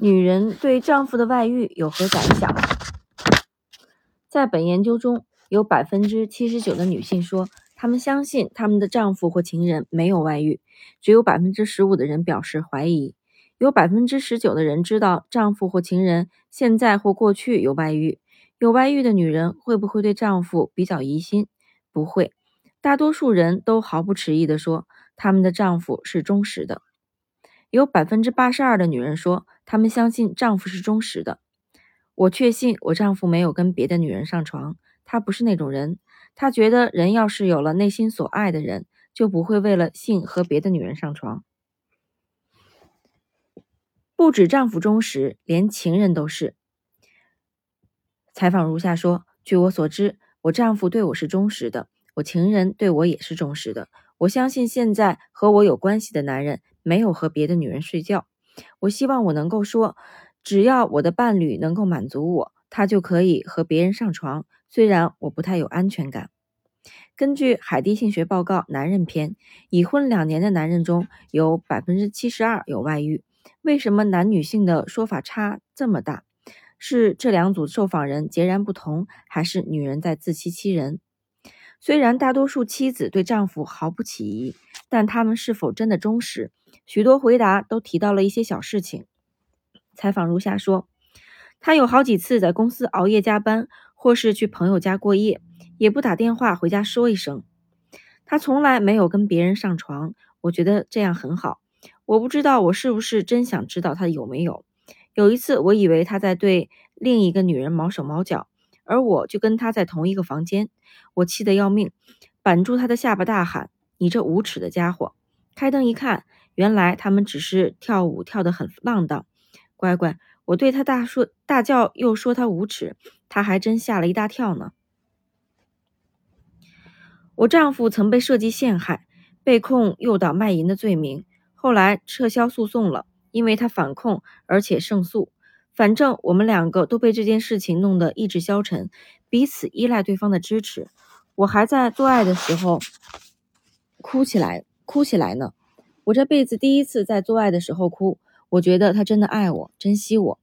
女人对丈夫的外遇有何感想？在本研究中，有百分之七十九的女性说，她们相信她们的丈夫或情人没有外遇；只有百分之十五的人表示怀疑；有百分之十九的人知道丈夫或情人现在或过去有外遇。有外遇的女人会不会对丈夫比较疑心？不会。大多数人都毫不迟疑地说，他们的丈夫是忠实的。有百分之八十二的女人说，她们相信丈夫是忠实的。我确信我丈夫没有跟别的女人上床，他不是那种人。他觉得人要是有了内心所爱的人，就不会为了性和别的女人上床。不止丈夫忠实，连情人都是。采访如下说：据我所知，我丈夫对我是忠实的，我情人对我也是忠实的。我相信现在和我有关系的男人。没有和别的女人睡觉，我希望我能够说，只要我的伴侣能够满足我，他就可以和别人上床。虽然我不太有安全感。根据海地性学报告男人篇，已婚两年的男人中有百分之七十二有外遇。为什么男女性的说法差这么大？是这两组受访人截然不同，还是女人在自欺欺人？虽然大多数妻子对丈夫毫不起疑，但他们是否真的忠实？许多回答都提到了一些小事情。采访如下说：他有好几次在公司熬夜加班，或是去朋友家过夜，也不打电话回家说一声。他从来没有跟别人上床，我觉得这样很好。我不知道我是不是真想知道他有没有。有一次，我以为他在对另一个女人毛手毛脚，而我就跟他在同一个房间。我气得要命，板住他的下巴大喊：“你这无耻的家伙！”开灯一看。原来他们只是跳舞跳得很浪荡，乖乖，我对他大说大叫，又说他无耻，他还真吓了一大跳呢。我丈夫曾被设计陷害，被控诱导卖淫的罪名，后来撤销诉讼了，因为他反控而且胜诉。反正我们两个都被这件事情弄得意志消沉，彼此依赖对方的支持。我还在做爱的时候哭起来，哭起来呢。我这辈子第一次在做爱的时候哭，我觉得他真的爱我，珍惜我。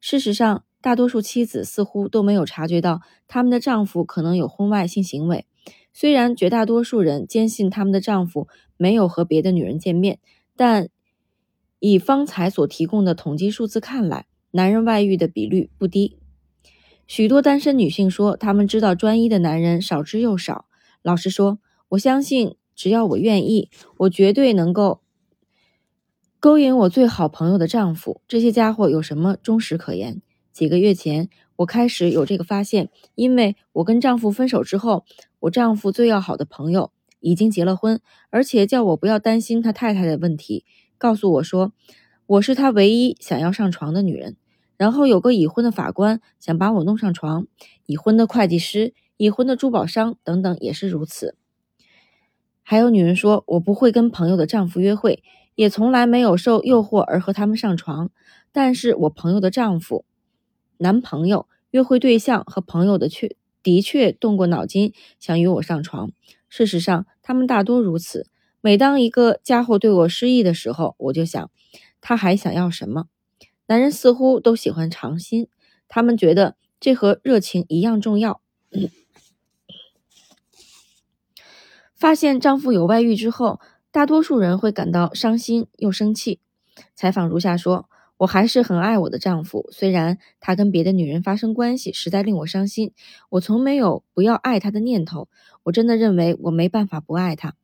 事实上，大多数妻子似乎都没有察觉到他们的丈夫可能有婚外性行为。虽然绝大多数人坚信他们的丈夫没有和别的女人见面，但以方才所提供的统计数字看来，男人外遇的比率不低。许多单身女性说，她们知道专一的男人少之又少。老实说，我相信，只要我愿意，我绝对能够。勾引我最好朋友的丈夫，这些家伙有什么忠实可言？几个月前，我开始有这个发现，因为我跟丈夫分手之后，我丈夫最要好的朋友已经结了婚，而且叫我不要担心他太太的问题，告诉我说我是他唯一想要上床的女人。然后有个已婚的法官想把我弄上床，已婚的会计师、已婚的珠宝商等等也是如此。还有女人说我不会跟朋友的丈夫约会。也从来没有受诱惑而和他们上床，但是我朋友的丈夫、男朋友、约会对象和朋友的确的确动过脑筋，想与我上床。事实上，他们大多如此。每当一个家伙对我失意的时候，我就想，他还想要什么？男人似乎都喜欢尝新，他们觉得这和热情一样重要。发现丈夫有外遇之后。大多数人会感到伤心又生气。采访如下说：“我还是很爱我的丈夫，虽然他跟别的女人发生关系，实在令我伤心。我从没有不要爱他的念头。我真的认为我没办法不爱他。”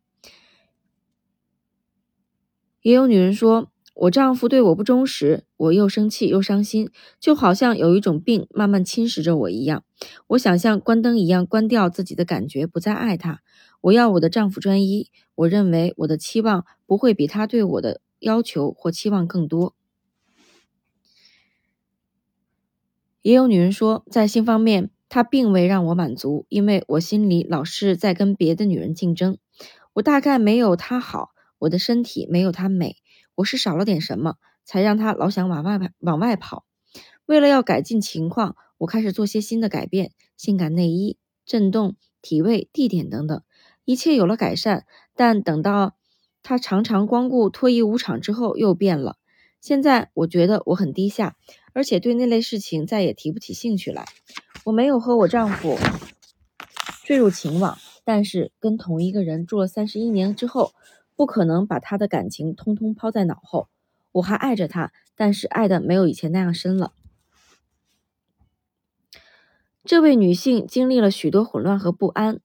也有女人说：“我丈夫对我不忠实，我又生气又伤心，就好像有一种病慢慢侵蚀着我一样。我想像关灯一样关掉自己的感觉，不再爱他。我要我的丈夫专一。”我认为我的期望不会比他对我的要求或期望更多。也有女人说，在性方面，他并未让我满足，因为我心里老是在跟别的女人竞争。我大概没有他好，我的身体没有他美，我是少了点什么，才让他老想往外往外跑。为了要改进情况，我开始做些新的改变：性感内衣、震动、体位、地点等等。一切有了改善，但等到他常常光顾脱衣舞场之后，又变了。现在我觉得我很低下，而且对那类事情再也提不起兴趣来。我没有和我丈夫坠入情网，但是跟同一个人住了三十一年之后，不可能把他的感情通通抛在脑后。我还爱着他，但是爱的没有以前那样深了。这位女性经历了许多混乱和不安。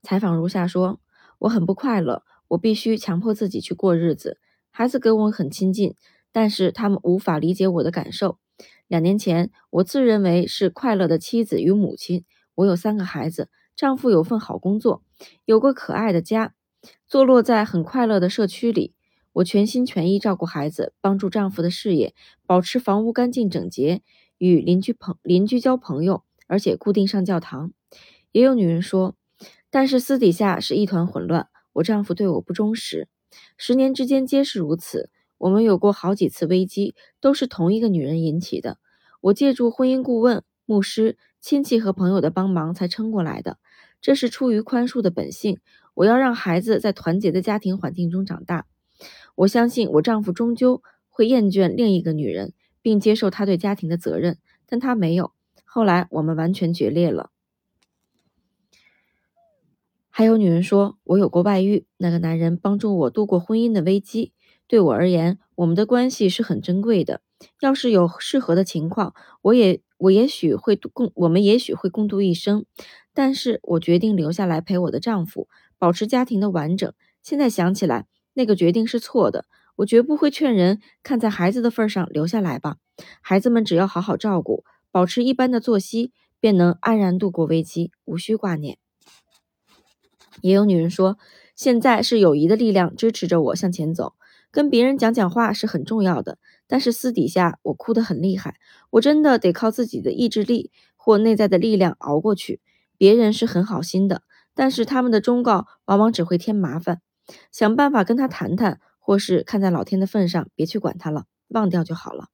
采访如下说：“我很不快乐，我必须强迫自己去过日子。孩子跟我很亲近，但是他们无法理解我的感受。两年前，我自认为是快乐的妻子与母亲。我有三个孩子，丈夫有份好工作，有个可爱的家，坐落在很快乐的社区里。我全心全意照顾孩子，帮助丈夫的事业，保持房屋干净整洁，与邻居朋邻居交朋友。”而且固定上教堂，也有女人说，但是私底下是一团混乱。我丈夫对我不忠实，十年之间皆是如此。我们有过好几次危机，都是同一个女人引起的。我借助婚姻顾问、牧师、亲戚和朋友的帮忙才撑过来的。这是出于宽恕的本性。我要让孩子在团结的家庭环境中长大。我相信我丈夫终究会厌倦另一个女人，并接受他对家庭的责任，但他没有。后来我们完全决裂了。还有女人说，我有过外遇，那个男人帮助我度过婚姻的危机。对我而言，我们的关系是很珍贵的。要是有适合的情况，我也我也许会共我们也许会共度一生。但是我决定留下来陪我的丈夫，保持家庭的完整。现在想起来，那个决定是错的。我绝不会劝人看在孩子的份上留下来吧。孩子们只要好好照顾。保持一般的作息，便能安然度过危机，无需挂念。也有女人说，现在是友谊的力量支持着我向前走。跟别人讲讲话是很重要的，但是私底下我哭得很厉害，我真的得靠自己的意志力或内在的力量熬过去。别人是很好心的，但是他们的忠告往往只会添麻烦。想办法跟他谈谈，或是看在老天的份上，别去管他了，忘掉就好了。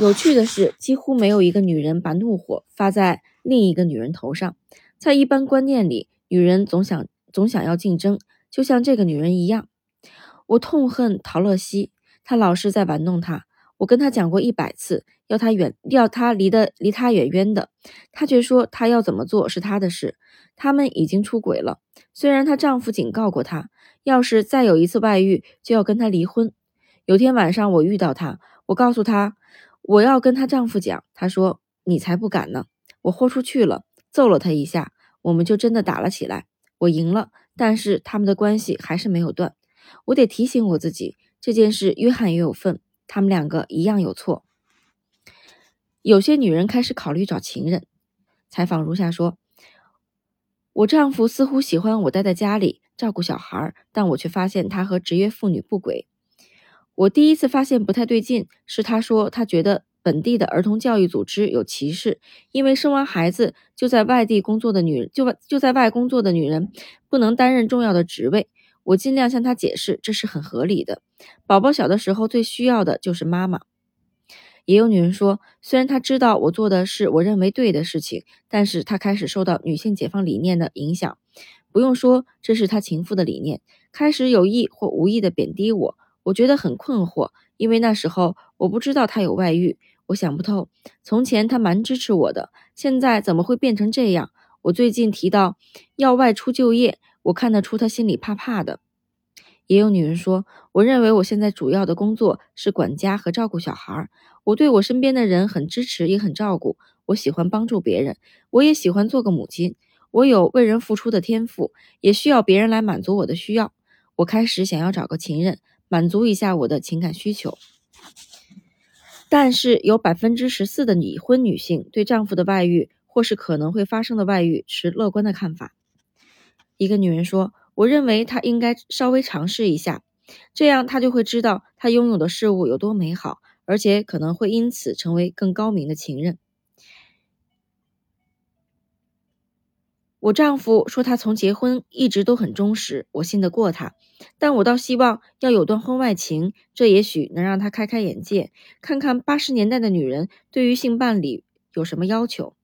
有趣的是，几乎没有一个女人把怒火发在另一个女人头上。在一般观念里，女人总想总想要竞争，就像这个女人一样。我痛恨陶乐西，她老是在玩弄她。我跟她讲过一百次，要她远，要她离得离他远远的，她却说她要怎么做是她的事。他们已经出轨了，虽然她丈夫警告过她，要是再有一次外遇，就要跟她离婚。有天晚上我遇到她，我告诉她。我要跟她丈夫讲，她说：“你才不敢呢！”我豁出去了，揍了他一下，我们就真的打了起来。我赢了，但是他们的关系还是没有断。我得提醒我自己，这件事约翰也有份，他们两个一样有错。有些女人开始考虑找情人。采访如下说：“我丈夫似乎喜欢我待在家里照顾小孩，但我却发现他和职业妇女不轨。”我第一次发现不太对劲，是他说他觉得本地的儿童教育组织有歧视，因为生完孩子就在外地工作的女就就在外工作的女人不能担任重要的职位。我尽量向他解释，这是很合理的。宝宝小的时候最需要的就是妈妈。也有女人说，虽然她知道我做的是我认为对的事情，但是她开始受到女性解放理念的影响。不用说，这是她情妇的理念，开始有意或无意的贬低我。我觉得很困惑，因为那时候我不知道她有外遇，我想不透。从前她蛮支持我的，现在怎么会变成这样？我最近提到要外出就业，我看得出他心里怕怕的。也有女人说，我认为我现在主要的工作是管家和照顾小孩。我对我身边的人很支持，也很照顾。我喜欢帮助别人，我也喜欢做个母亲。我有为人付出的天赋，也需要别人来满足我的需要。我开始想要找个情人。满足一下我的情感需求，但是有百分之十四的已婚女性对丈夫的外遇或是可能会发生的外遇持乐观的看法。一个女人说：“我认为她应该稍微尝试一下，这样她就会知道她拥有的事物有多美好，而且可能会因此成为更高明的情人。”我丈夫说，他从结婚一直都很忠实，我信得过他。但我倒希望要有段婚外情，这也许能让他开开眼界，看看八十年代的女人对于性伴侣有什么要求。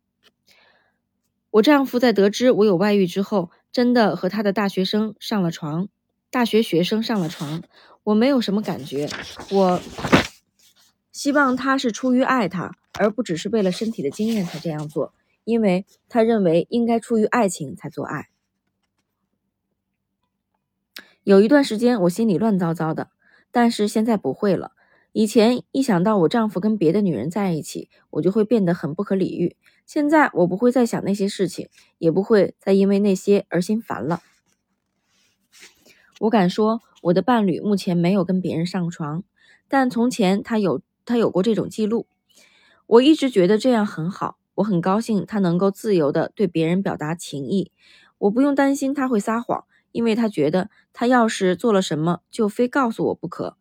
我丈夫在得知我有外遇之后，真的和他的大学生上了床，大学学生上了床。我没有什么感觉。我希望他是出于爱他，而不只是为了身体的经验才这样做，因为他认为应该出于爱情才做爱。有一段时间我心里乱糟糟的，但是现在不会了。以前一想到我丈夫跟别的女人在一起，我就会变得很不可理喻。现在我不会再想那些事情，也不会再因为那些而心烦了。我敢说，我的伴侣目前没有跟别人上床，但从前他有，他有过这种记录。我一直觉得这样很好，我很高兴他能够自由地对别人表达情意。我不用担心他会撒谎，因为他觉得他要是做了什么，就非告诉我不可。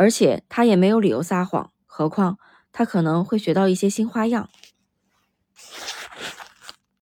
而且他也没有理由撒谎，何况他可能会学到一些新花样。